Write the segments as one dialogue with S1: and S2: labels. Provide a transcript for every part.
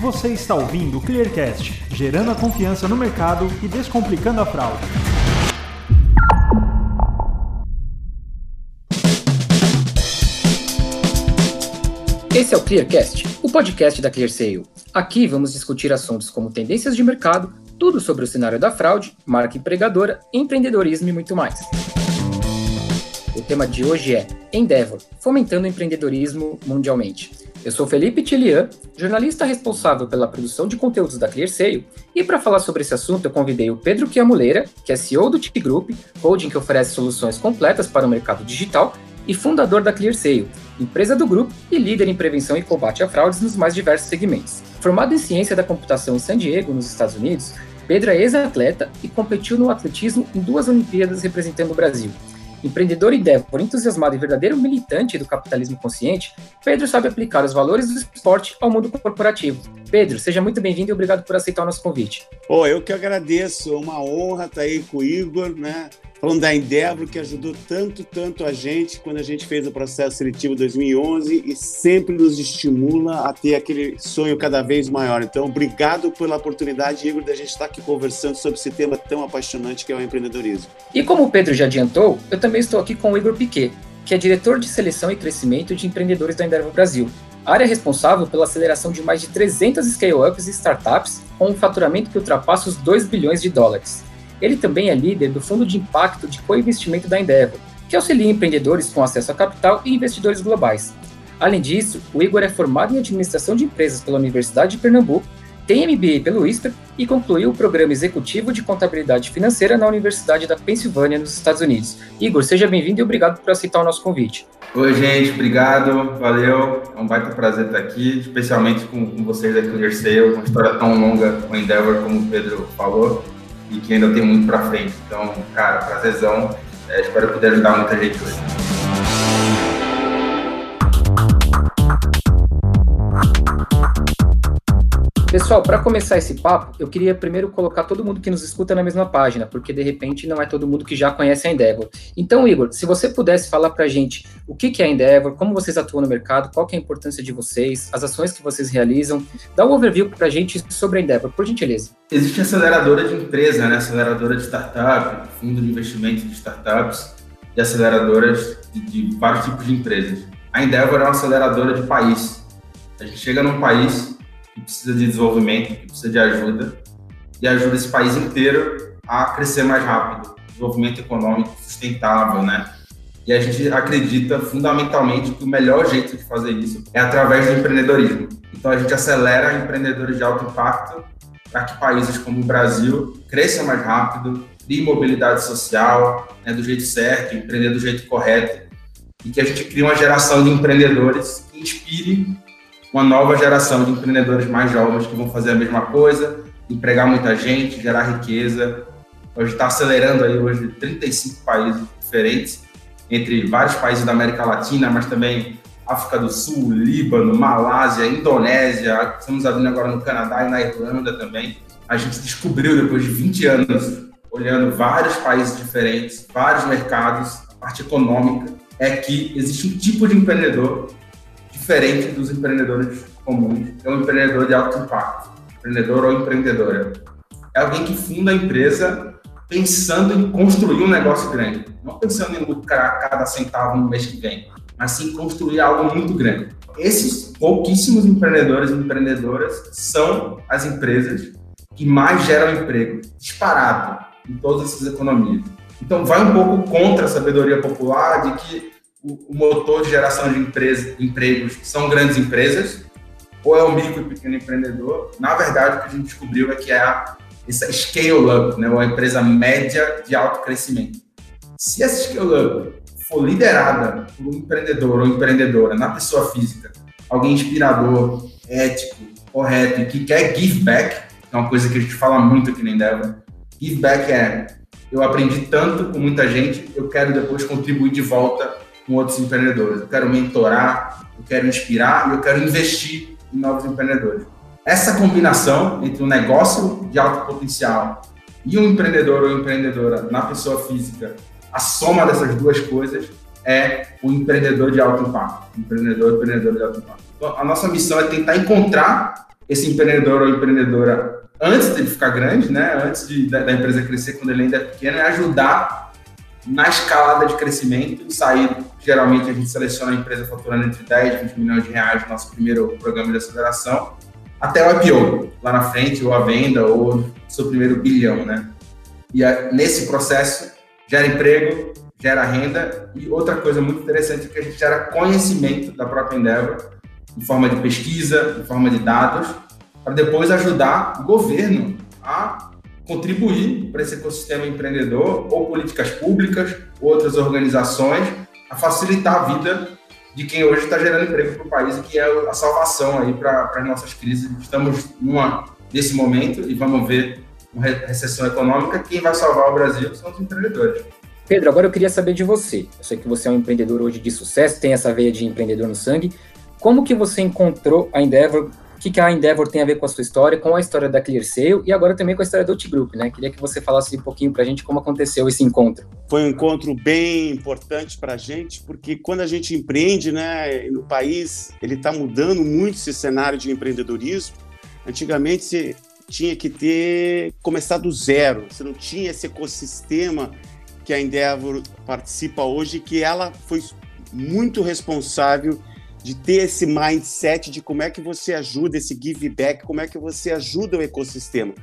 S1: Você está ouvindo o Clearcast, gerando a confiança no mercado e descomplicando a fraude.
S2: Esse é o Clearcast, o podcast da ClearSale. Aqui vamos discutir assuntos como tendências de mercado, tudo sobre o cenário da fraude, marca empregadora, empreendedorismo e muito mais. O tema de hoje é Endeavor, fomentando o empreendedorismo mundialmente. Eu sou Felipe Tilian, jornalista responsável pela produção de conteúdos da ClearSale, e para falar sobre esse assunto eu convidei o Pedro Chiamuleira, que é CEO do TIC Group, holding que oferece soluções completas para o mercado digital, e fundador da ClearSale, empresa do grupo e líder em prevenção e combate a fraudes nos mais diversos segmentos. Formado em ciência da computação em San Diego, nos Estados Unidos, Pedro é ex-atleta e competiu no atletismo em duas Olimpíadas representando o Brasil. Empreendedor e Débora, entusiasmado e verdadeiro militante do capitalismo consciente, Pedro sabe aplicar os valores do esporte ao mundo corporativo. Pedro, seja muito bem-vindo e obrigado por aceitar o nosso convite.
S3: Pô, eu que agradeço, é uma honra estar aí com o Igor, né? Falando da Endeavor, que ajudou tanto, tanto a gente quando a gente fez o processo seletivo 2011 e sempre nos estimula a ter aquele sonho cada vez maior. Então, obrigado pela oportunidade, Igor, da gente estar aqui conversando sobre esse tema tão apaixonante que é o empreendedorismo.
S2: E como o Pedro já adiantou, eu também estou aqui com o Igor Piquet, que é diretor de seleção e crescimento de empreendedores da Endeavor Brasil, área responsável pela aceleração de mais de 300 scale-ups e startups com um faturamento que ultrapassa os 2 bilhões de dólares. Ele também é líder do Fundo de Impacto de Co-Investimento da Endeavor, que auxilia empreendedores com acesso a capital e investidores globais. Além disso, o Igor é formado em Administração de Empresas pela Universidade de Pernambuco, tem MBA pelo ISPER e concluiu o Programa Executivo de Contabilidade Financeira na Universidade da Pensilvânia, nos Estados Unidos. Igor, seja bem-vindo e obrigado por aceitar o nosso convite.
S4: Oi, gente, obrigado, valeu. É um baita prazer estar aqui, especialmente com, com vocês da ClearSale, uma história tão longa com Endeavor, como o Pedro falou e que ainda tem muito para frente. Então, cara, prazerzão. É, espero poder ajudar muita gente hoje.
S2: Pessoal, para começar esse papo, eu queria primeiro colocar todo mundo que nos escuta na mesma página, porque de repente não é todo mundo que já conhece a Endeavor. Então, Igor, se você pudesse falar para a gente o que, é a Endeavor, como vocês atuam no mercado, qual é a importância de vocês, as ações que vocês realizam, dá um overview para a gente sobre a Endeavor, por gentileza.
S4: Existe aceleradora de empresa, né? aceleradora de startup, fundo de investimento de startups e aceleradoras de, de vários tipos de empresas. A Endeavor é uma aceleradora de país. A gente chega num país que precisa de desenvolvimento, que precisa de ajuda, e ajuda esse país inteiro a crescer mais rápido, desenvolvimento econômico sustentável, né? E a gente acredita fundamentalmente que o melhor jeito de fazer isso é através do empreendedorismo. Então a gente acelera empreendedores de alto impacto para que países como o Brasil cresçam mais rápido, criem mobilidade social né, do jeito certo, empreender do jeito correto e que a gente crie uma geração de empreendedores que inspire uma nova geração de empreendedores mais jovens que vão fazer a mesma coisa, empregar muita gente, gerar riqueza. Hoje está acelerando aí hoje 35 países diferentes, entre vários países da América Latina, mas também África do Sul, Líbano, Malásia, Indonésia, estamos abrindo agora no Canadá e na Irlanda também. A gente descobriu depois de 20 anos, olhando vários países diferentes, vários mercados, a parte econômica, é que existe um tipo de empreendedor diferente dos empreendedores comuns. É um empreendedor de alto impacto, empreendedor ou empreendedora. É alguém que funda a empresa pensando em construir um negócio grande, não pensando em lucrar cada centavo no mês que vem, mas sim construir algo muito grande. Esses pouquíssimos empreendedores e empreendedoras são as empresas que mais geram emprego, disparado em todas essas economias. Então, vai um pouco contra a sabedoria popular de que o, motor de geração de empresa, empregos são grandes empresas, ou é o micro e pequeno empreendedor. Na verdade, o que a gente descobriu é que é a, essa scale-up, né, uma empresa média de alto crescimento. Se essa scale-up for liderada por um empreendedor ou empreendedora na pessoa física, alguém inspirador, ético, correto e que quer give back, é uma coisa que a gente fala muito aqui na Endeavor. Give back é eu aprendi tanto com muita gente, eu quero depois contribuir de volta com outros empreendedores. Eu quero mentorar, eu quero inspirar e eu quero investir em novos empreendedores. Essa combinação entre um negócio de alto potencial e um empreendedor ou empreendedora na pessoa física, a soma dessas duas coisas é o empreendedor de alto impacto. Empreendedor, empreendedor de alto impacto. Então, a nossa missão é tentar encontrar esse empreendedor ou empreendedora antes de ficar grande, né, antes de, da, da, empresa crescer quando ele ainda é pequeno, é ajudar na escalada de crescimento sair. Geralmente a gente seleciona a empresa faturando entre 10 e 20 milhões de reais no nosso primeiro programa de aceleração, até o IPO, lá na frente, ou a venda, ou seu primeiro bilhão, né? E nesse processo gera emprego, gera renda e outra coisa muito interessante é que a gente gera conhecimento da própria Endeavor em forma de pesquisa, em forma de dados, para depois ajudar o governo a contribuir para esse ecossistema empreendedor ou políticas públicas, outras organizações, a facilitar a vida de quem hoje está gerando emprego para o país e que é a salvação aí para as nossas crises. Estamos numa, nesse momento e vamos ver uma recessão econômica, quem vai salvar o Brasil são os empreendedores.
S2: Pedro, agora eu queria saber de você. Eu sei que você é um empreendedor hoje de sucesso, tem essa veia de empreendedor no sangue. Como que você encontrou a Endeavor? Que, que a Endeavor tem a ver com a sua história, com a história da ClearSale e agora também com a história do Group, né? Queria que você falasse um pouquinho para a gente como aconteceu esse encontro.
S3: Foi um encontro bem importante para a gente, porque quando a gente empreende, né, no país, ele está mudando muito esse cenário de empreendedorismo. Antigamente, você tinha que ter começar do zero, você não tinha esse ecossistema que a Endeavor participa hoje, que ela foi muito responsável de ter esse mindset de como é que você ajuda esse give back, como é que você ajuda o ecossistema.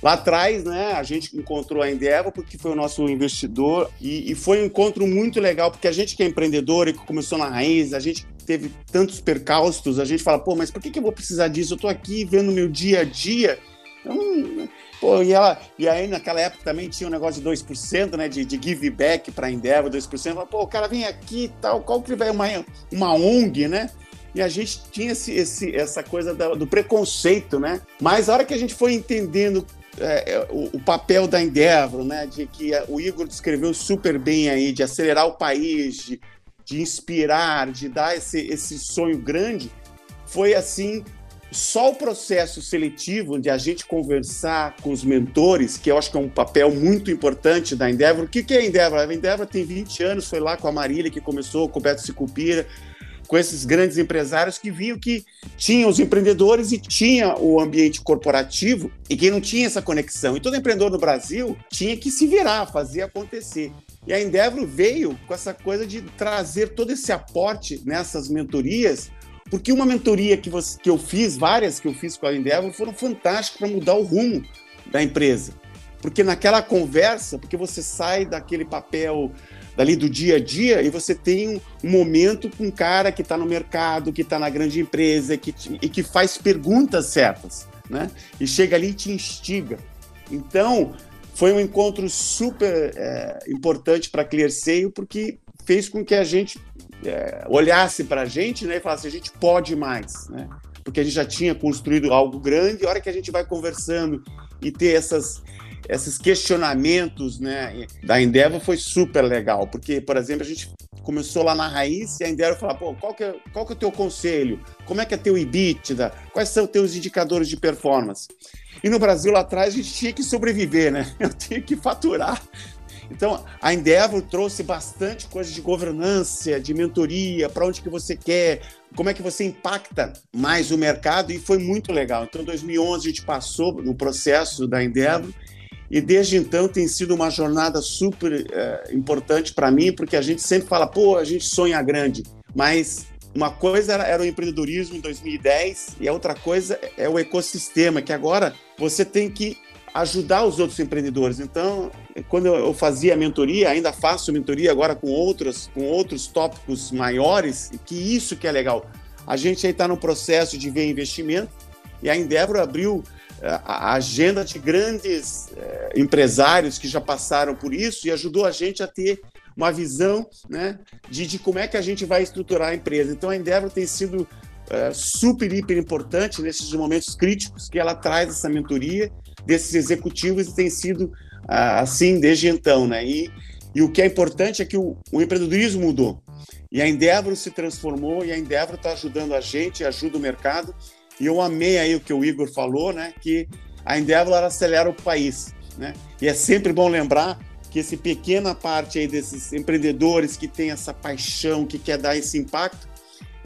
S3: Lá atrás, né, a gente encontrou a Endeavor porque foi o nosso investidor e, e, foi um encontro muito legal porque a gente que é empreendedor e que começou na raiz, a gente teve tantos percalços, a gente fala, pô, mas por que, que eu vou precisar disso? Eu estou aqui vendo meu dia a dia. Então, pô, e, ela, e aí naquela época também tinha um negócio de 2%, né, de, de give back para a Endeavor, 2%. Fala, pô, o cara vem aqui e tal, qual que vai uma, uma ONG, né? e a gente tinha esse, esse, essa coisa do, do preconceito, né? Mas a hora que a gente foi entendendo é, é, o, o, papel da Endeavor, né, de que o Igor descreveu super bem aí, de acelerar o país, de, de inspirar, de dar esse, esse sonho grande, foi assim, só o processo seletivo de a gente conversar com os mentores, que eu acho que é um papel muito importante da Endeavor. O que, que é a Endeavor? A Endeavor tem 20 anos, foi lá com a Marília que começou, com o Beto Sicupira, com esses grandes empresários que viam que tinha os empreendedores e tinha o ambiente corporativo e quem não tinha essa conexão. E todo empreendedor no Brasil tinha que se virar, fazer acontecer. E a Endeavor veio com essa coisa de trazer todo esse aporte nessas mentorias, porque uma mentoria que, você, que eu fiz, várias que eu fiz com a Endeavor, foram fantásticas para mudar o rumo da empresa. Porque naquela conversa, porque você sai daquele papel dali do dia a dia e você tem um, momento com um cara que está no mercado, que está na grande empresa que, e que faz perguntas certas, né? E chega ali e te instiga. Então, foi um encontro super é, importante para a ClearSale porque fez com que a gente é, olhasse para a gente né, e falasse: a gente pode mais, né? Porque a gente já tinha construído algo grande, e a hora que a gente vai conversando e ter essas, esses questionamentos né, da Endeavor foi super legal, porque, por exemplo, a gente começou lá na raiz e a Endeavor falou, pô, qual que, é, qual que é o teu conselho? Como é que é teu EBITDA? Quais são teus indicadores de performance? E no Brasil, lá atrás, a gente tinha que sobreviver, né? Eu tinha que faturar. Então, a Endeavor trouxe bastante coisa de governança, de mentoria, para onde que você quer, como é que você impacta mais o mercado, e foi muito legal. Então, em 2011, a gente passou no processo da Endeavor, e desde então tem sido uma jornada super é, importante para mim, porque a gente sempre fala, pô, a gente sonha grande, mas uma coisa era, era, o empreendedorismo em 2010 e a outra coisa é o ecossistema, que agora você tem que ajudar os outros empreendedores. Então, quando eu fazia a mentoria, ainda faço mentoria agora com outros, com outros tópicos maiores, que isso que é legal. A gente aí está no processo de ver investimento e a Endeavor abriu a agenda de grandes é, empresários que já passaram por isso e ajudou a gente a ter uma visão né, de, de como é que a gente vai estruturar a empresa. Então, a Endeavor tem sido é, super, hiper importante nesses momentos críticos que ela traz essa mentoria desses executivos e tem sido assim desde então. Né? E, e o que é importante é que o, o empreendedorismo mudou. E a Endeavor se transformou e a Endeavor está ajudando a gente, ajuda o mercado e eu amei aí o que o Igor falou, né? Que a Endeavor acelera o país, né? E é sempre bom lembrar que essa pequena parte aí desses empreendedores que tem essa paixão, que quer dar esse impacto,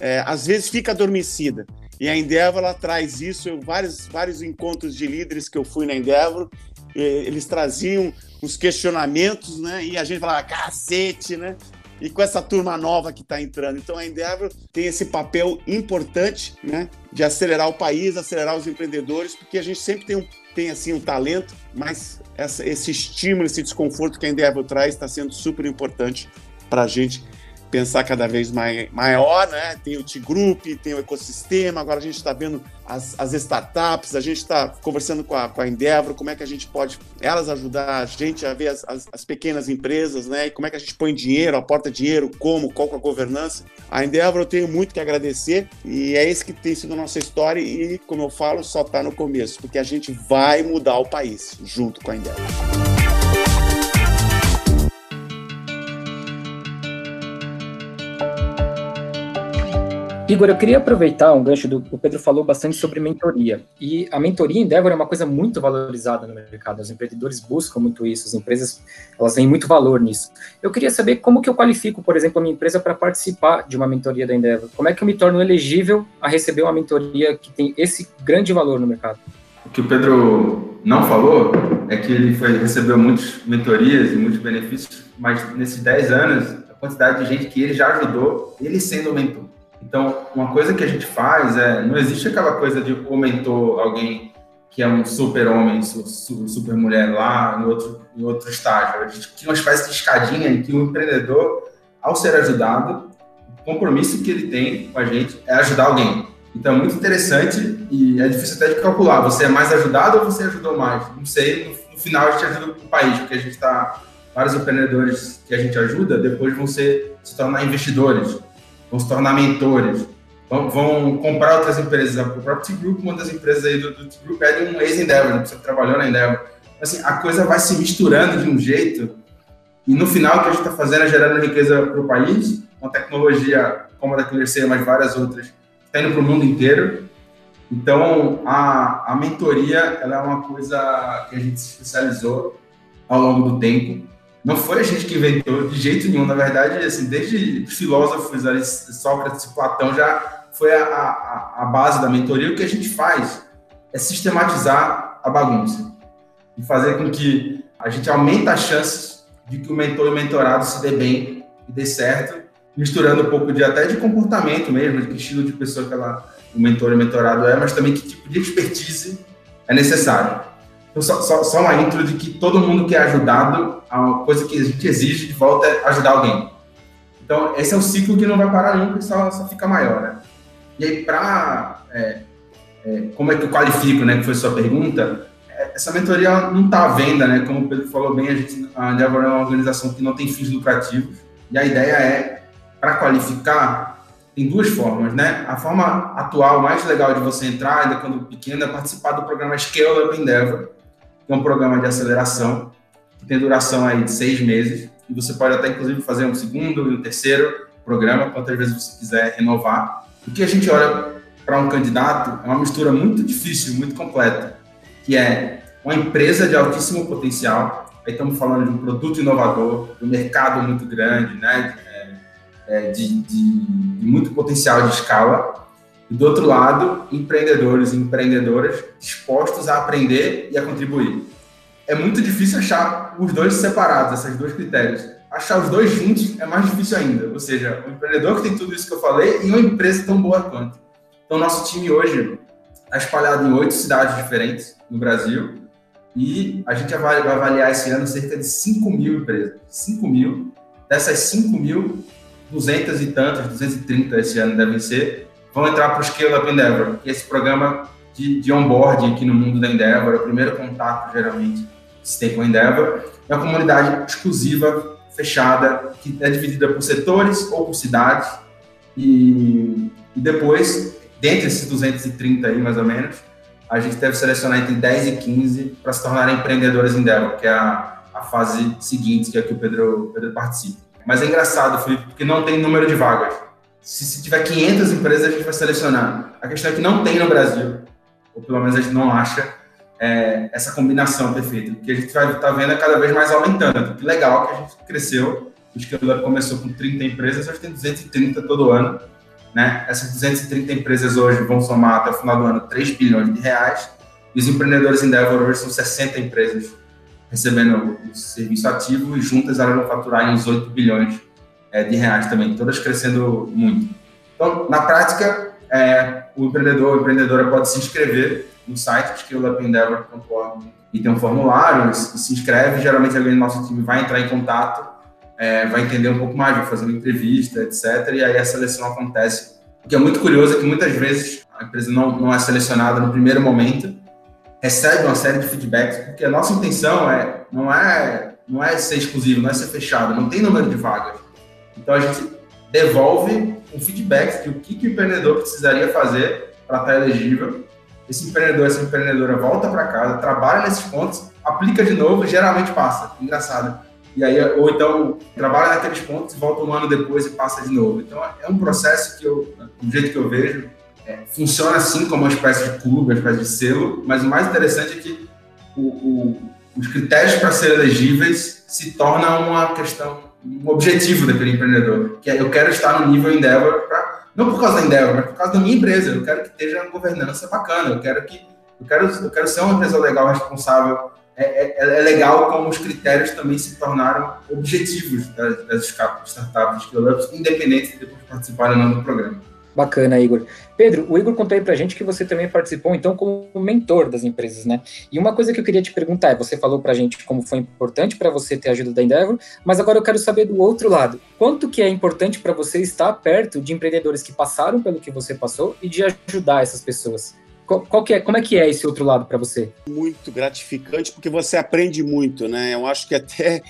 S3: é, às vezes fica adormecida. E a Endeavor ela traz isso, eu, vários, vários encontros de líderes que eu fui na Endeavor, eles traziam os questionamentos, né? E a gente falava, cacete, né? E com essa turma nova que está entrando. Então a Endeavor tem esse papel importante, né? De acelerar o país, acelerar os empreendedores, porque a gente sempre tem, um, tem assim, um talento, mas essa, esse estímulo, esse desconforto que a Endeavor traz está sendo super importante para a gente pensar cada vez mai, maior, né? Tem o T-Group, tem o ecossistema, agora a gente está vendo as, as, startups, a gente está conversando com a, com a Endeavor, como é que a gente pode, elas ajudar a gente a ver as, as, as, pequenas empresas, né? E como é que a gente põe dinheiro, aporta dinheiro, como, qual é a governança. A Endeavor eu tenho muito que agradecer e é esse que tem sido a nossa história e, como eu falo, só está no começo, porque a gente vai mudar o país junto com a Endeavor.
S2: Igor, eu queria aproveitar um gancho do o Pedro falou bastante sobre mentoria. E a mentoria em Endeavor é uma coisa muito valorizada no mercado. Os empreendedores buscam muito isso, as empresas elas têm muito valor nisso. Eu queria saber como que eu qualifico, por exemplo, a minha empresa para participar de uma mentoria da Endeavor. Como é que eu me torno elegível a receber uma mentoria que tem esse grande valor no mercado?
S4: O que o Pedro não falou é que ele foi, recebeu muitas mentorias e muitos benefícios, mas nesses 10 anos, a quantidade de gente que ele já ajudou, ele sendo mentor. Então, uma coisa que a gente faz é, não existe aquela coisa de o alguém que é um super homem, super mulher lá em outro, em outro estágio. A gente cria uma espécie de escadinha em que o empreendedor, ao ser ajudado, o compromisso que ele tem com a gente é ajudar alguém. Então, é muito interessante e é difícil até de calcular. Você é mais ajudado ou você ajudou mais? Não sei. No, no final, a gente ajuda o país, porque a gente está... Vários empreendedores que a gente ajuda, depois vão ser, se tornar investidores vão se tornar mentores, vão, vão comprar outras empresas. O próprio T-Group, uma das empresas aí do, do T-Group é de um ex-Endeavor, né? trabalhou na Endeavor. Assim, a coisa vai se misturando de um jeito e no final o que a gente está fazendo é gerando riqueza para o país, uma tecnologia como a da ClearSale, mas várias outras, está indo para o mundo inteiro. Então, a, a mentoria ela é uma coisa que a gente se especializou ao longo do tempo. Não foi a gente que inventou de jeito nenhum, na verdade, assim, desde filósofos, Sócrates Platão já foi a, a, a base da mentoria. O que a gente faz é sistematizar a bagunça e fazer com que a gente aumente as chances de que o mentor e o mentorado se dê bem e dê certo, misturando um pouco de até de comportamento mesmo, de que estilo de pessoa que ela, o mentor e o mentorado é, mas também que tipo de expertise é necessário. Então, só, só, só, uma intro de que todo mundo que é ajudado, a coisa que a gente exige de volta é ajudar alguém. Então, esse é um ciclo que não vai parar nunca e só, só fica maior, né? E aí, para... É, é, como é que eu qualifico, né, que foi sua pergunta, é, essa mentoria não está à venda, né? Como o Pedro falou bem, a gente a Endeavor é uma organização que não tem fins lucrativos e a ideia é, para qualificar, tem duas formas, né? A forma atual, mais legal de você entrar, ainda quando pequeno, é participar do programa Scale Up Endeavor, é um programa de aceleração, que tem duração aí de seis meses, e você pode até, inclusive, fazer um segundo e um terceiro programa, quantas vezes você quiser renovar. O que a gente olha para um candidato é uma mistura muito difícil, muito completa, que é uma empresa de altíssimo potencial, aí estamos falando de um produto inovador, de um mercado muito grande, né, de, é, de, de muito potencial de escala, e do outro lado, empreendedores e empreendedoras dispostos a aprender e a contribuir. É muito difícil achar os dois separados, esses dois critérios. Achar os dois juntos é mais difícil ainda. Ou seja, um empreendedor que tem tudo isso que eu falei e uma empresa tão boa quanto. Então, nosso time hoje está espalhado em oito cidades diferentes no Brasil e a gente vai avaliar esse ano cerca de 5 mil empresas. 5 mil. Dessas 5 mil, 200 e tantas, 230 esse ano devem ser, vão entrar para o Scale Up Endeavor, que é esse programa de, de onboarding aqui no mundo da Endeavor, é o primeiro contato, geralmente, que se tem com a Endeavor. É uma comunidade exclusiva, fechada, que é dividida por setores ou por cidades. E, e depois, dentre esses 230 aí, mais ou menos, a gente deve selecionar entre 10 e 15 para se tornarem empreendedores Endeavor, que é a, a fase seguinte, que é que o Pedro, Pedro participa. Mas é engraçado, Felipe, porque não tem número de vagas. Se, se tiver 500 empresas, a gente vai selecionar. A questão é que não tem no Brasil, ou pelo menos a gente não acha, é, essa combinação perfeita. O que a gente vai estar tá vendo é cada vez mais aumentando. Que legal que a gente cresceu. O Scale começou com 30 empresas, hoje tem 230 todo ano. Né? Essas 230 empresas hoje vão somar até o final do ano 3 bilhões de reais, e os empreendedores Endeavor hoje são 60 empresas recebendo o serviço ativo, e juntas elas vão faturar em uns 8 bilhões é, de reais também, todas crescendo muito. Então, na prática, é, o empreendedor ou empreendedora pode se inscrever no site skillupendeavor.org e tem um formulário, se inscreve, geralmente alguém do nosso time vai entrar em contato, é, vai entender um pouco mais, vai fazer uma entrevista, etc. E aí a seleção acontece. O que é muito curioso é que muitas vezes a empresa não, não é selecionada no primeiro momento, recebe uma série de feedbacks, porque a nossa intenção é não é não é ser exclusivo, não é ser fechado, não tem número de vagas. Então a gente devolve um feedback de o que, que o empreendedor precisaria fazer para estar elegível. Esse empreendedor, essa empreendedora volta para casa, trabalha nesses pontos, aplica de novo e geralmente passa. Engraçado. E aí, ou então, trabalha naqueles pontos e volta um ano depois e passa de novo. Então, é um processo que eu, do jeito que eu vejo, é, funciona assim como uma espécie de clube, uma espécie de selo, mas o mais interessante é que o, o, os critérios para ser elegíveis se tornam uma questão um objetivo daquele empreendedor, que é eu quero estar no nível Endeavor, pra, não por causa da Endeavor, mas por causa da minha empresa. Eu quero que esteja uma governança bacana, eu quero que eu quero, eu quero ser uma empresa legal, responsável. É, é, é legal como os critérios também se tornaram objetivos das, das startups, independente de participarem ou não do programa.
S2: Bacana, Igor. Pedro, o Igor contou aí pra gente que você também participou, então, como mentor das empresas, né? E uma coisa que eu queria te perguntar é, você falou pra gente como foi importante para você ter a ajuda da Endeavor, mas agora eu quero saber do outro lado. Quanto que é importante para você estar perto de empreendedores que passaram pelo que você passou e de ajudar essas pessoas? Qual, que é, como é que é esse outro lado para você?
S3: Muito gratificante, porque você aprende muito, né? Eu acho que até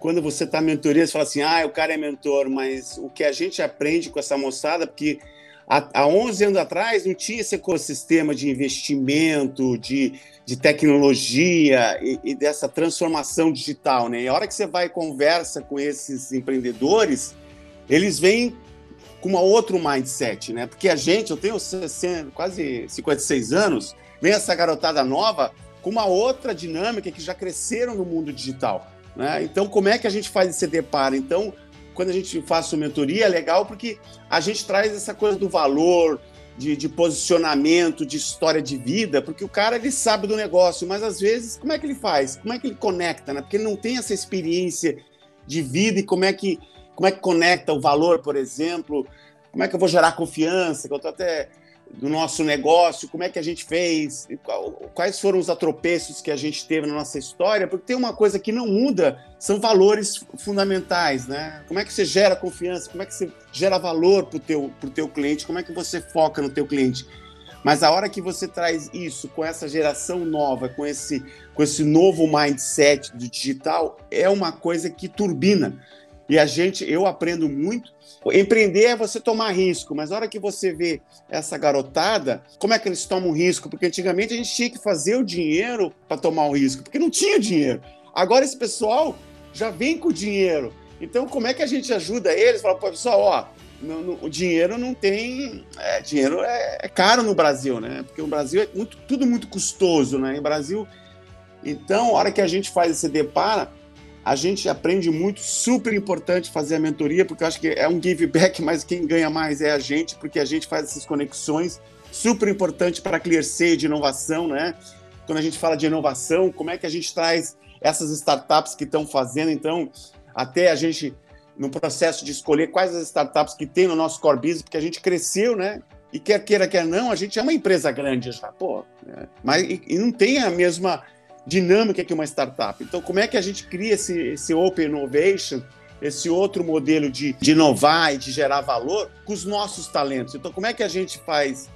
S3: quando você está mentoria, você fala assim, ah, o cara é mentor, mas o que a gente aprende com essa moçada, porque há, 11 anos atrás não tinha esse ecossistema de investimento, de, de tecnologia e, e, dessa transformação digital, né? E a hora que você vai e conversa com esses empreendedores, eles vêm com uma outro mindset, né? Porque a gente, eu tenho 60, quase 56 anos, vem essa garotada nova com uma outra dinâmica que já cresceram no mundo digital, né? Então, como é que a gente faz esse deparo? Então, quando a gente faz sua mentoria, é legal porque a gente traz essa coisa do valor, de, de, posicionamento, de história de vida, porque o cara ele sabe do negócio, mas às vezes como é que ele faz? Como é que ele conecta, né? Porque ele não tem essa experiência de vida e como é que como é que conecta o valor, por exemplo? Como é que eu vou gerar confiança? Que eu tô até do nosso negócio, como é que a gente fez, quais foram os atropeços que a gente teve na nossa história, porque tem uma coisa que não muda, são valores fundamentais, né? Como é que você gera confiança, como é que você gera valor para o teu, pro teu cliente, como é que você foca no teu cliente. Mas a hora que você traz isso com essa geração nova, com esse, com esse novo mindset do digital, é uma coisa que turbina. E a gente, eu aprendo muito. Empreender é você tomar risco, mas na hora que você vê essa garotada, como é que eles tomam risco? Porque antigamente a gente tinha que fazer o dinheiro para tomar o risco, porque não tinha dinheiro. Agora esse pessoal já vem com o dinheiro. Então, como é que a gente ajuda eles? Fala, pô, pessoal, ó, o dinheiro não tem. É, dinheiro é, é, caro no Brasil, né? Porque o Brasil é muito, tudo muito custoso, né? Em Brasil. Então, a hora que a gente faz esse depara, a gente aprende muito, super importante fazer a mentoria, porque eu acho que é um give back, mas quem ganha mais é a gente, porque a gente faz essas conexões, super importante para a ClearSea de inovação, né? Quando a gente fala de inovação, como é que a gente traz essas startups que estão fazendo, então, até a gente, no processo de escolher quais as startups que tem no nosso core business, porque a gente cresceu, né? E quer queira, quer não, a gente é uma empresa grande já, pô. Né? Mas e, e não tem a mesma dinâmica que uma startup. Então, como é que a gente cria esse, esse Open Innovation, esse outro modelo de, de inovar e de gerar valor com os nossos talentos? Então, como é que a gente faz,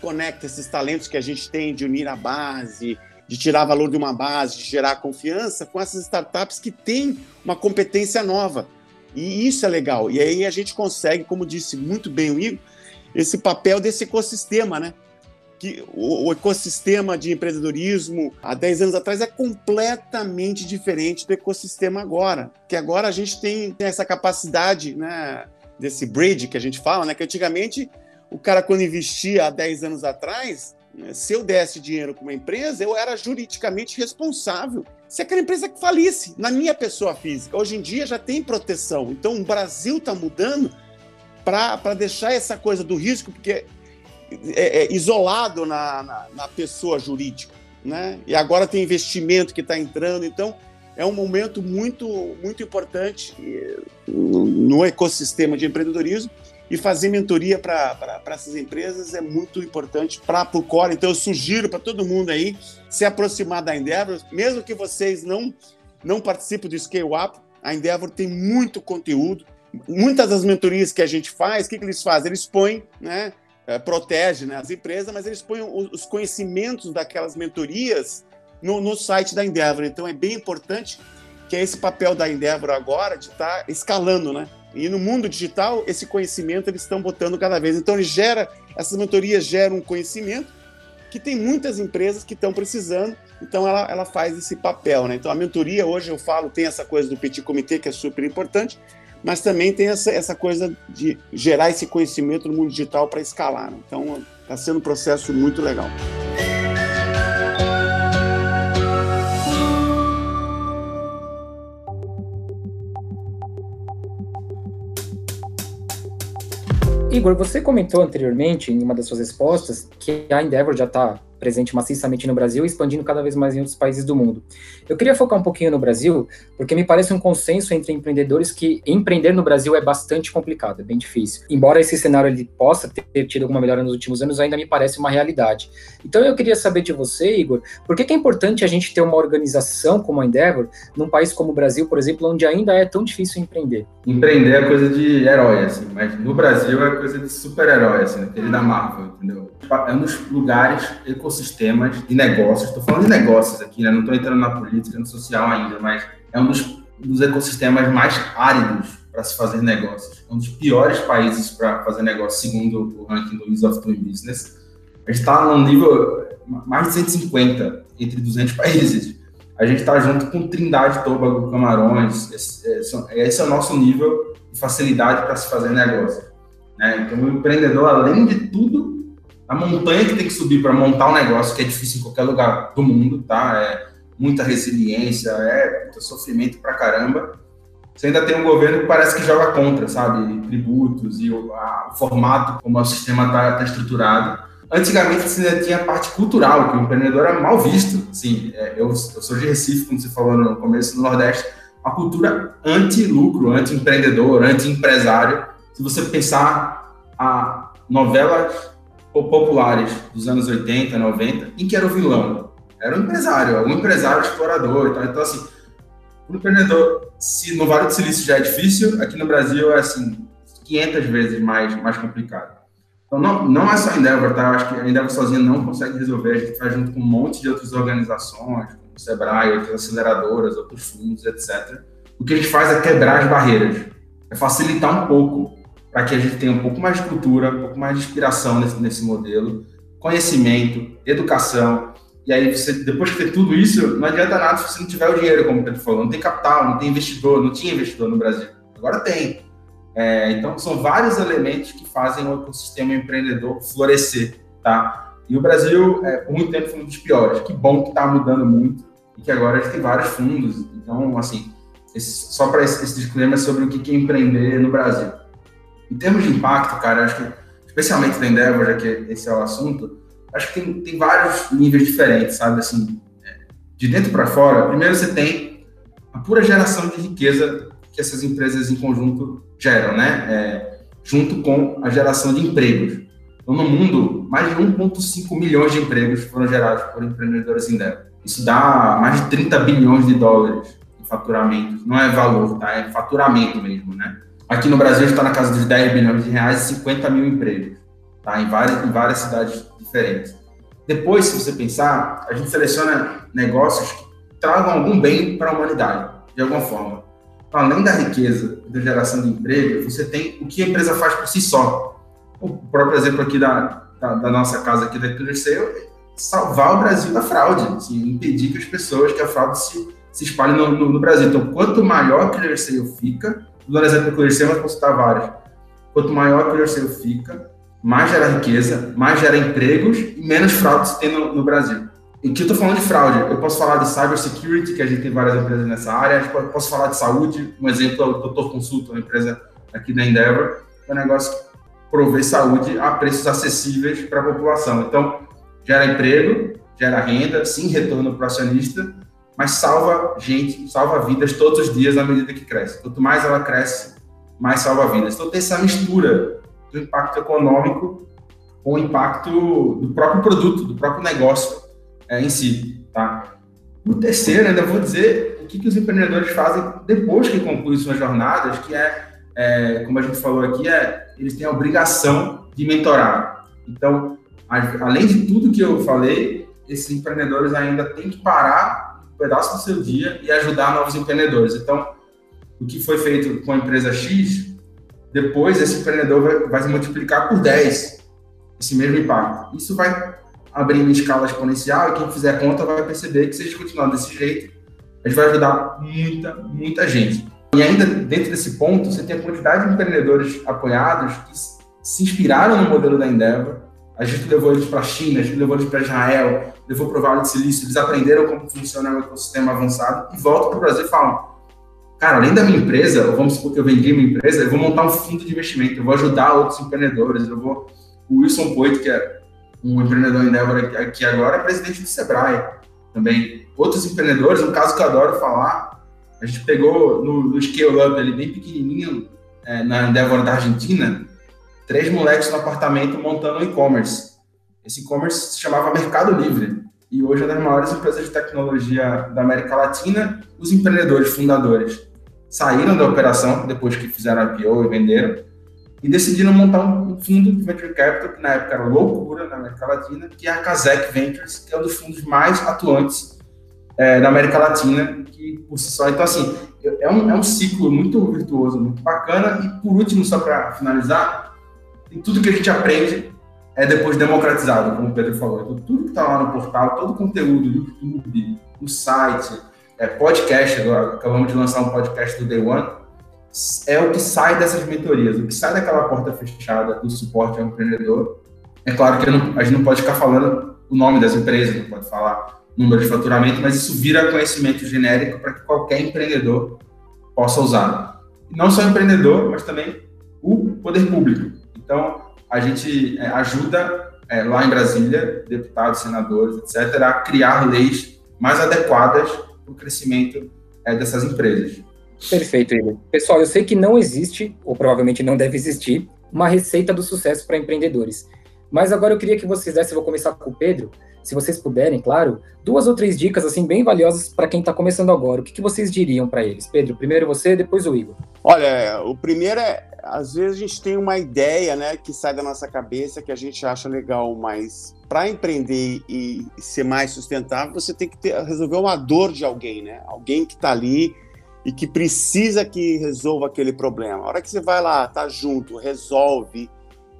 S3: conecta esses talentos que a gente tem de unir a base, de tirar valor de uma base, de gerar confiança com essas startups que têm uma competência nova? E isso é legal. E aí a gente consegue, como disse muito bem o Igor, esse papel desse ecossistema, né? Que o, o, ecossistema de empreendedorismo há 10 anos atrás é completamente diferente do ecossistema agora. Que agora a gente tem, tem essa capacidade, né, desse bridge que a gente fala, né, que antigamente o cara quando investia há 10 anos atrás, né, se eu desse dinheiro para uma empresa, eu era juridicamente responsável. Se aquela empresa que falisse, na minha pessoa física. Hoje em dia já tem proteção. Então o Brasil está mudando para deixar essa coisa do risco, porque é, é isolado na, na, na, pessoa jurídica, né? E agora tem investimento que está entrando, então é um momento muito muito importante no, no ecossistema de empreendedorismo e fazer mentoria para essas empresas é muito importante para o core. Então eu sugiro para todo mundo aí se aproximar da Endeavor, mesmo que vocês não não participem do Scale Up, a Endeavor tem muito conteúdo. Muitas das mentorias que a gente faz, o que, que eles fazem? Eles põem, né, é, protege né, as empresas, mas eles põem os conhecimentos daquelas mentorias no, no, site da Endeavor. Então é bem importante que é esse papel da Endeavor agora de estar tá escalando, né? E no mundo digital, esse conhecimento eles estão botando cada vez. Então ele gera, essas mentorias geram um conhecimento que tem muitas empresas que estão precisando, então ela, ela faz esse papel, né? Então a mentoria hoje eu falo, tem essa coisa do petit comitê que é super importante, mas também tem essa, essa coisa de gerar esse conhecimento no mundo digital para escalar. Né? Então, está sendo um processo muito legal.
S2: Igor, você comentou anteriormente, em uma das suas respostas, que a Endeavor já está presente maciçamente no Brasil e expandindo cada vez mais em outros países do mundo. Eu queria focar um pouquinho no Brasil, porque me parece um consenso entre empreendedores que empreender no Brasil é bastante complicado, é bem difícil. Embora esse cenário ele possa ter tido alguma melhora nos últimos anos, ainda me parece uma realidade. Então eu queria saber de você, Igor, por que, é importante a gente ter uma organização como a Endeavor num país como o Brasil, por exemplo, onde ainda é tão difícil empreender?
S4: Empreender é coisa de herói, assim, mas no Brasil é coisa de super-herói, assim, aquele da Marvel, entendeu? É um dos lugares ecossistemas de negócios. Estou falando de negócios aqui, né? não estou entrando na política, no social ainda, mas é um dos, dos ecossistemas mais áridos para se fazer negócios. É um dos piores países para fazer negócio, segundo o ranking do Ease of Doing Business. A gente está num nível mais de 150 entre 200 países. A gente está junto com Trindade, Tobago, Camarões. Esse, esse, é o nosso nível de facilidade para se fazer negócio. Né? Então, o empreendedor, além de tudo, a montanha que tem que subir para montar um negócio, que é difícil em qualquer lugar do mundo, tá? É muita resiliência, é muito sofrimento pra caramba. Você ainda tem um governo que parece que joga contra, sabe? Tributos e o, a, o formato como o sistema está tá estruturado. Antigamente você ainda tinha a parte cultural, que o empreendedor era mal visto. Sim, é, eu, eu sou de Recife, como você falou no começo, no Nordeste. A cultura anti-lucro, anti-empreendedor, anti-empresário. Se você pensar a novelas populares dos anos 80, 90, em que era o vilão? Era um empresário, um empresário explorador. Então, então assim, o empreendedor, se no Vale do Silício já é difícil, aqui no Brasil é assim, 500 vezes mais, mais complicado. Então, não, não é só a Endeavor, tá? Eu acho que a Endeavor sozinha não consegue resolver, a gente faz junto com um monte de outras organizações, como o Sebrae, outras aceleradoras, outros fundos, etc. O que a gente faz é quebrar as barreiras, é facilitar um pouco para que a gente tenha um pouco mais de cultura, um pouco mais de inspiração nesse, nesse modelo, conhecimento, educação. E aí, você, depois de ter tudo isso, não adianta nada se você não tiver o dinheiro, como o Pedro falou. Não tem capital, não tem investidor, não tinha investidor no Brasil. Agora tem. É, então, são vários elementos que fazem o ecossistema empreendedor florescer, tá? E o Brasil, é, por muito tempo, foi um dos piores. Que bom que está mudando muito e que agora a gente tem vários fundos. Então, assim, esse, só para esse, esse disclaimer sobre o que é empreender no Brasil. Em termos de impacto, cara, acho que, especialmente da Endeavor, já que esse é o assunto, acho que tem, tem vários níveis diferentes, sabe? Assim, é, de dentro para fora, primeiro você tem a pura geração de riqueza que essas empresas em conjunto geram, né? É, junto com a geração de empregos. Então, no mundo, mais de 1,5 milhões de empregos foram gerados por empreendedores Endeavor. Isso dá mais de 30 bilhões de dólares em faturamento. Não é valor, tá? É faturamento mesmo, né? Aqui no Brasil está na casa dos 10 bilhões de reais e 50 mil empregos, tá? em, várias, em várias cidades diferentes. Depois, se você pensar, a gente seleciona negócios que tragam algum bem para a humanidade, de alguma forma. Então, além da riqueza da geração de emprego, você tem o que a empresa faz por si só. O próprio exemplo aqui da, da, da nossa casa aqui da Clearsale é salvar o Brasil da fraude, assim, impedir que as pessoas, que a fraude se, se espalhe no, no, no Brasil. Então, quanto maior a Clearsale fica, Vou exemplo do mas posso citar vários. Quanto maior o Clearsale fica, mais gera riqueza, mais gera empregos e menos fraude se tem no, no Brasil. E que eu estou falando de fraude, eu posso falar de cybersecurity, que a gente tem várias empresas nessa área, eu posso falar de saúde, um exemplo é o Doutor Consulta, uma empresa aqui da Endeavor, é um negócio que prover saúde a preços acessíveis para a população. Então, gera emprego, gera renda, sim, retorno para o acionista, mas salva gente, salva vidas todos os dias à medida que cresce. Quanto mais ela cresce, mais salva vidas. Então, tem essa mistura do impacto econômico com o impacto do próprio produto, do próprio negócio é, em si. Tá? O terceiro, ainda vou dizer o que, que os empreendedores fazem depois que concluem suas jornadas, que é, é, como a gente falou aqui, é, eles têm a obrigação de mentorar. Então, além de tudo que eu falei, esses empreendedores ainda têm que parar pedaço do seu dia e ajudar novos empreendedores. Então, o que foi feito com a empresa X, depois esse empreendedor vai, vai se multiplicar por 10 esse mesmo impacto. Isso vai abrir uma escala exponencial e quem fizer conta vai perceber que se a gente continuar desse jeito, a gente vai ajudar muita, muita gente. E ainda dentro desse ponto, você tem a quantidade de empreendedores apoiados que se inspiraram no modelo da Endeavor. A gente levou eles para a China, a gente levou eles para Israel, levou para o Vale de Silício, eles aprenderam como funciona o ecossistema avançado e voltam para o Brasil e falam: cara, além da minha empresa, vamos supor que eu vendi minha empresa, eu vou montar um fundo de investimento, eu vou ajudar outros empreendedores, eu vou. O Wilson Poito, que é um empreendedor Endeavor aqui agora, é presidente do Sebrae também. Outros empreendedores, um caso que eu adoro falar, a gente pegou no, no Scale Up, ali bem pequenininho, é, na Endeavor da Argentina, três moleques no apartamento montando um e-commerce. Esse e-commerce se chamava Mercado Livre e hoje é uma das maiores empresas de tecnologia da América Latina. Os empreendedores fundadores saíram da operação depois que fizeram a IPO e venderam e decidiram montar um fundo de venture capital que na época era loucura na América Latina, que é a Kazek Ventures, que é um dos fundos mais atuantes é, da América Latina, que por si só. Então, assim, é um, é um ciclo muito virtuoso, muito bacana. E por último, só para finalizar, em tudo que a gente aprende é depois democratizado, como o Pedro falou. Então, tudo que está lá no portal, todo o conteúdo, YouTube, no site, é, podcast, agora acabamos de lançar um podcast do Day One é o que sai dessas mentorias, o que sai daquela porta fechada do suporte ao empreendedor. É claro que não, a gente não pode ficar falando o nome das empresas, não pode falar número de faturamento, mas isso vira conhecimento genérico para que qualquer empreendedor possa usar. E não só o empreendedor, mas também o poder público. Então, a gente é, ajuda é, lá em Brasília, deputados, senadores, etc., a criar leis mais adequadas para o crescimento é, dessas empresas.
S2: Perfeito, Igor. Pessoal, eu sei que não existe, ou provavelmente não deve existir, uma receita do sucesso para empreendedores. Mas agora eu queria que vocês dessem, vou começar com o Pedro, se vocês puderem, claro, duas ou três dicas assim bem valiosas para quem está começando agora. O que, que vocês diriam para eles? Pedro, primeiro você, depois o Igor.
S3: Olha, o primeiro é, às vezes a gente tem uma ideia, né, que sai da nossa cabeça que a gente acha legal, mas para empreender e ser mais sustentável, você tem que ter, resolver uma dor de alguém, né? Alguém que está ali e que precisa que resolva aquele problema. A hora que você vai lá, tá junto, resolve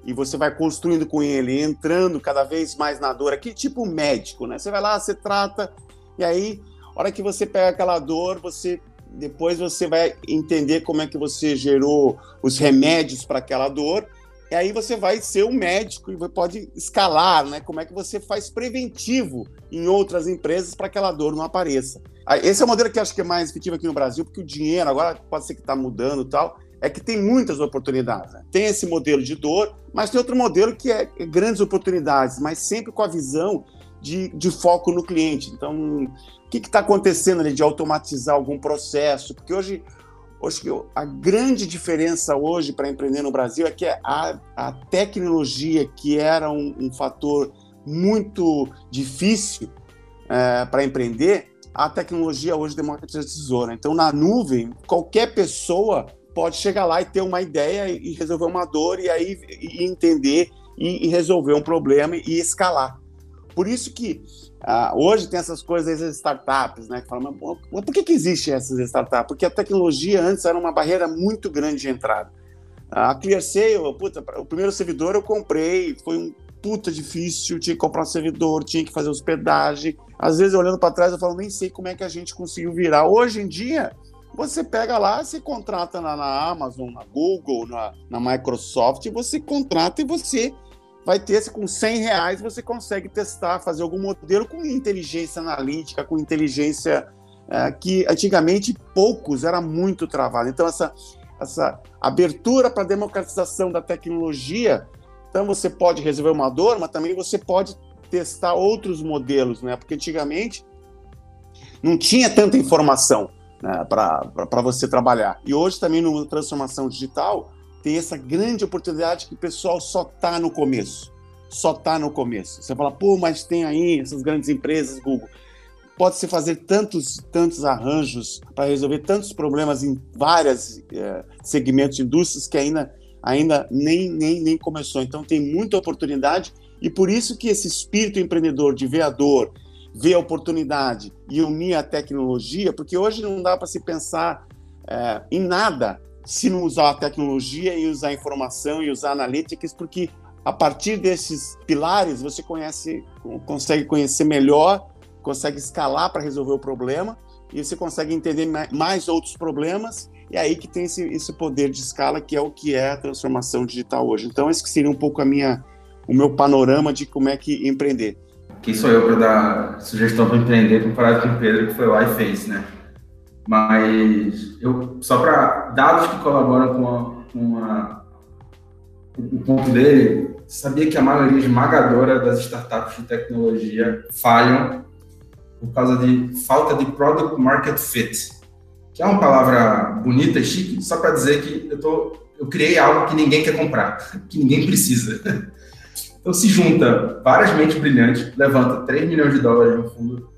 S3: e você vai construindo com ele, entrando cada vez mais na dor, aquele tipo médico, né? Você vai lá, você trata e aí, a hora que você pega aquela dor, você depois você vai entender como é que você gerou os remédios para aquela dor e aí você vai ser um médico e pode escalar, né? Como é que você faz preventivo em outras empresas para que aquela dor não apareça. Esse é o modelo que eu acho que é mais efetivo aqui no Brasil, porque o dinheiro agora pode ser que está mudando e tal, é que tem muitas oportunidades. Né? Tem esse modelo de dor, mas tem outro modelo que é grandes oportunidades, mas sempre com a visão de, de foco no cliente. Então, o que está acontecendo ali de automatizar algum processo? Porque hoje, hoje a grande diferença hoje para empreender no Brasil é que a, a tecnologia, que era um, um fator muito difícil é, para empreender, a tecnologia hoje democratiza a tesoura. Então, na nuvem, qualquer pessoa pode chegar lá e ter uma ideia e resolver uma dor e aí e entender e, e resolver um problema e escalar. Por isso que ah, hoje tem essas coisas, essas startups, né? Que falam, mas por que, que existe essas startups? Porque a tecnologia antes era uma barreira muito grande de entrada. A ClearSale, puta, o primeiro servidor eu comprei, foi um puta difícil, tinha que comprar um servidor, tinha que fazer hospedagem. Às vezes, olhando para trás, eu falo, nem sei como é que a gente conseguiu virar. Hoje em dia, você pega lá, você contrata na, na Amazon, na Google, na, na, Microsoft, você contrata e você vai ter, com 100 reais, você consegue testar, fazer algum modelo com inteligência analítica, com inteligência é, que antigamente poucos era muito travado. Então, essa essa abertura para a democratização da tecnologia. Então, você pode resolver uma dor, mas também você pode testar outros modelos, né? Porque antigamente não tinha tanta informação né, para você trabalhar. E hoje também, numa transformação digital, tem essa grande oportunidade que o pessoal só está no começo. Só está no começo. Você fala, pô, mas tem aí essas grandes empresas, Google pode-se fazer tantos, tantos arranjos para resolver tantos problemas em vários é, segmentos de indústrias que ainda, ainda nem, nem, nem começou. Então, tem muita oportunidade e por isso que esse espírito empreendedor de ver a dor, ver a oportunidade e unir a tecnologia, porque hoje não dá para se pensar é, em nada se não usar a tecnologia e usar a informação e usar analytics, porque a partir desses pilares você conhece, consegue conhecer melhor consegue escalar para resolver o problema e você consegue entender mais outros problemas e é aí que tem esse, esse poder de escala que é o que é a transformação digital hoje. Então esse seria um pouco a minha, o meu panorama de como é que empreender.
S4: Quem sou eu para dar sugestão para empreender comparado com o Pedro que foi lá e fez, né? Mas eu só para dados que colaboram com, a, com a, o ponto dele, sabia que a maioria esmagadora das startups de tecnologia falham por causa de falta de product market fit, que é uma palavra bonita e chique, só para dizer que eu, tô, eu criei algo que ninguém quer comprar, que ninguém precisa. Então se junta várias mentes brilhantes, levanta 3 milhões de dólares no fundo,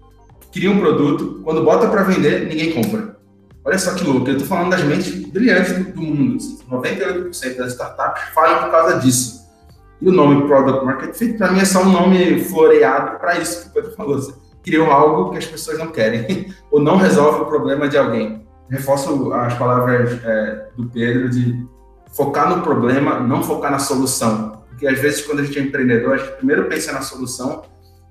S4: cria um produto, quando bota para vender, ninguém compra. Olha só que louco, eu estou falando das mentes brilhantes do, do mundo. 98% assim, das startups falham por causa disso. E o nome Product Market Fit, para mim, é só um nome floreado para isso que o Pedro falou. Assim criou algo que as pessoas não querem, ou não resolve o problema de alguém. Reforço as palavras é, do Pedro de focar no problema, não focar na solução. Porque às vezes, quando a gente é empreendedor, a gente primeiro pensa na solução,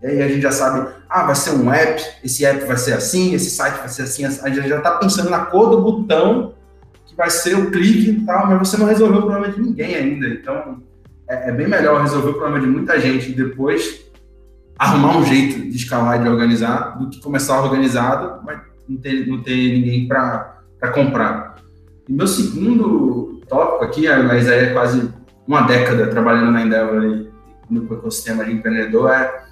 S4: e aí a gente já sabe, ah, vai ser um app, esse app vai ser assim, esse site vai ser assim, a gente já está pensando na cor do botão, que vai ser o clique e tal, mas você não resolveu o problema de ninguém ainda. Então, é, é bem melhor resolver o problema de muita gente e depois arrumar um jeito de escalar e de organizar do que começar organizado, mas não ter, não ter ninguém para comprar. E meu segundo tópico aqui, mas aí é quase uma década trabalhando na Endeavor e no ecossistema de empreendedor, é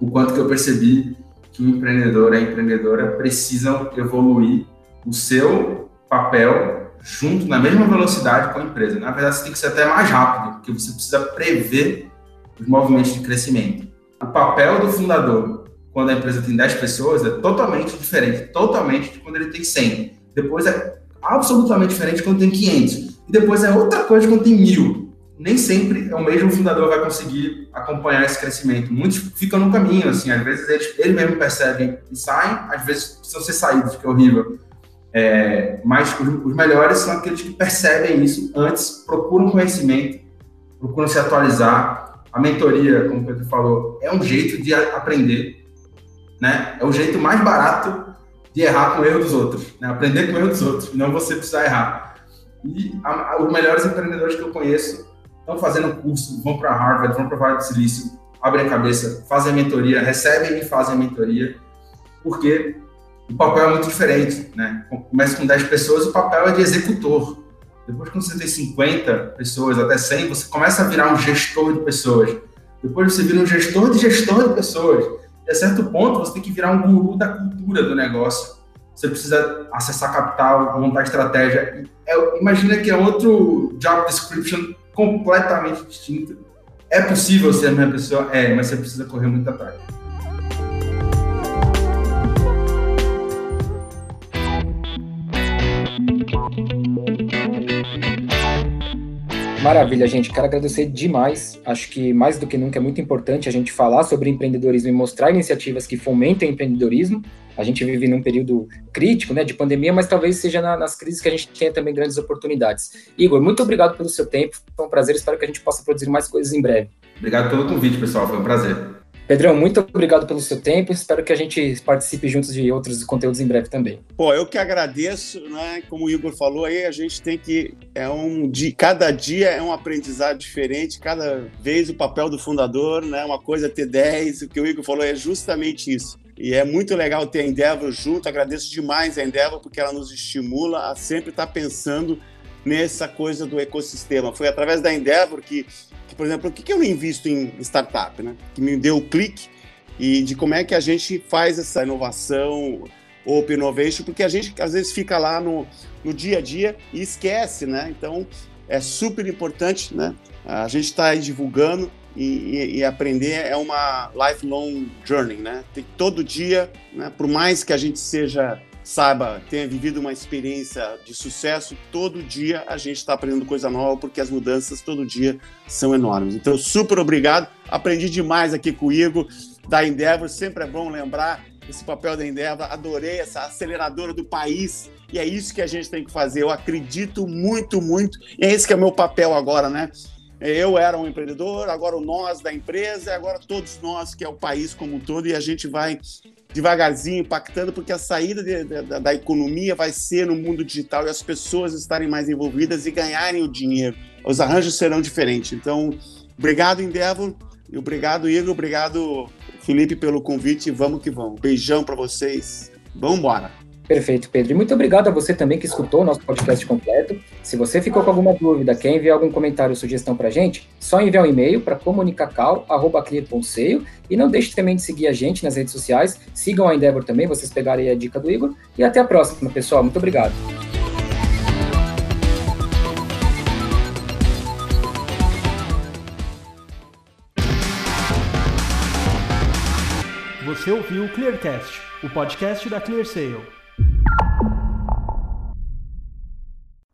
S4: o quanto que eu percebi que o empreendedor e a empreendedora precisam evoluir o seu papel junto na mesma velocidade com a empresa. Na verdade, você tem que ser até mais rápido, porque você precisa prever os movimentos de crescimento o papel do fundador quando a empresa tem 10 pessoas é totalmente diferente, totalmente de quando ele tem 100. Depois é absolutamente diferente quando tem 500. E depois é outra coisa quando tem mil. Nem sempre é o mesmo fundador vai conseguir acompanhar esse crescimento. Muitos ficam no caminho, assim, às vezes eles, eles mesmos percebem e saem, às vezes precisam ser saídos, que é horrível. É, mas os, os melhores são aqueles que percebem isso antes, procuram conhecimento, procuram se atualizar, a mentoria, como o Pedro falou, é um jeito de aprender, né? É o jeito mais barato de errar com o erro dos outros, né? Aprender com o erro dos outros, não você precisar errar. E a, a, os melhores empreendedores que eu conheço estão fazendo curso, vão para Harvard, vão para Vale do Silício, abrem a cabeça, fazem a mentoria, recebem e fazem a mentoria, porque o papel é muito diferente, né? Começa com 10 pessoas, o papel é de executor. Depois, quando você tem 50 pessoas, até 100, você começa a virar um gestor de pessoas. Depois você vira um gestor de gestor de pessoas. E a certo ponto, você tem que virar um guru da cultura do negócio. Você precisa acessar capital, montar estratégia. É, imagina que é outro job description completamente distinto. É possível ser a mesma pessoa? É, mas você precisa correr muito atrás.
S2: Maravilha, gente. Quero agradecer demais. Acho que mais do que nunca é muito importante a gente falar sobre empreendedorismo e mostrar iniciativas que fomentem o empreendedorismo. A gente vive num período crítico, né, de pandemia, mas talvez seja na, nas crises que a gente tenha também grandes oportunidades. Igor, muito obrigado pelo seu tempo. Foi um prazer. Espero que a gente possa produzir mais coisas em breve.
S4: Obrigado pelo convite, pessoal. Foi um prazer.
S2: Pedrão, muito obrigado pelo seu tempo. Espero que a gente participe juntos de outros conteúdos em breve também.
S3: Pô, eu que agradeço, né? Como o Igor falou aí, a gente tem que é um de cada dia é um aprendizado diferente, cada vez o papel do fundador, né? Uma coisa é ter 10, o que o Igor falou é justamente isso. E é muito legal ter a Endeavor junto. Agradeço demais a Endeavor porque ela nos estimula a sempre estar pensando nessa coisa do ecossistema. Foi através da Endeavor que, que por exemplo, o que, que eu invisto em startup, né? Que me deu o clique e de como é que a gente faz essa inovação, Open Innovation, porque a gente às vezes fica lá no, no dia a dia e esquece, né? Então é super importante, né? A gente está divulgando e, e, e, aprender é uma lifelong journey, né? Tem, todo dia, né? Por mais que a gente seja saiba, tenha vivido uma experiência de sucesso, todo dia a gente está aprendendo coisa nova, porque as mudanças todo dia são enormes. Então, super obrigado. Aprendi demais aqui com o Igor, da Endeavor. Sempre é bom lembrar esse papel da Endeavor. Adorei essa aceleradora do país. E é isso que a gente tem que fazer. Eu acredito muito, muito. E é esse que é o meu papel agora, né? Eu era um empreendedor, agora o nós da empresa, agora todos nós, que é o país como um todo, e a gente vai devagarzinho impactando, porque a saída de, de, da economia vai ser no mundo digital e as pessoas estarem mais envolvidas e ganharem o dinheiro. Os arranjos serão diferentes. Então, obrigado, Endeavor, obrigado, Igor, obrigado, Felipe, pelo convite. Vamos que vamos. Beijão para vocês. Vamos embora.
S2: Perfeito, Pedro. E muito obrigado a você também que escutou o nosso podcast completo. Se você ficou com alguma dúvida, quer enviar algum comentário ou sugestão para a gente, só enviar um e-mail para comunicacal.clear.seio e não deixe também de seguir a gente nas redes sociais. Sigam a Endeavor também, vocês pegarem a dica do Igor. E até a próxima, pessoal. Muito obrigado.
S1: Você ouviu o Clearcast, o podcast da ClearSale.